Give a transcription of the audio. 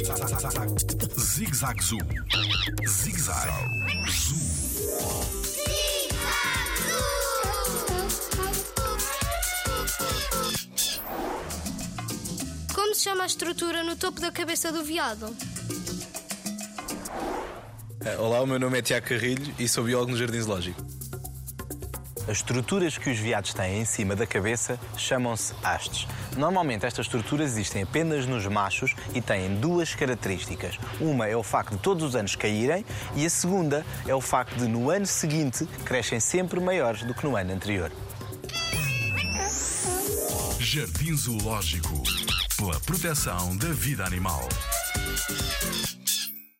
Zig Zag Zoo. Zig Zag Zoo. Como se chama a estrutura no topo da cabeça do veado? Eh, Olá, o meu nome é Tiago Carrilho e sou biólogo no Jardim Zoológico. As estruturas que os veados têm em cima da cabeça chamam-se hastes. Normalmente estas estruturas existem apenas nos machos e têm duas características. Uma é o facto de todos os anos caírem e a segunda é o facto de no ano seguinte crescem sempre maiores do que no ano anterior. Jardim Zoológico. Pela proteção da vida animal.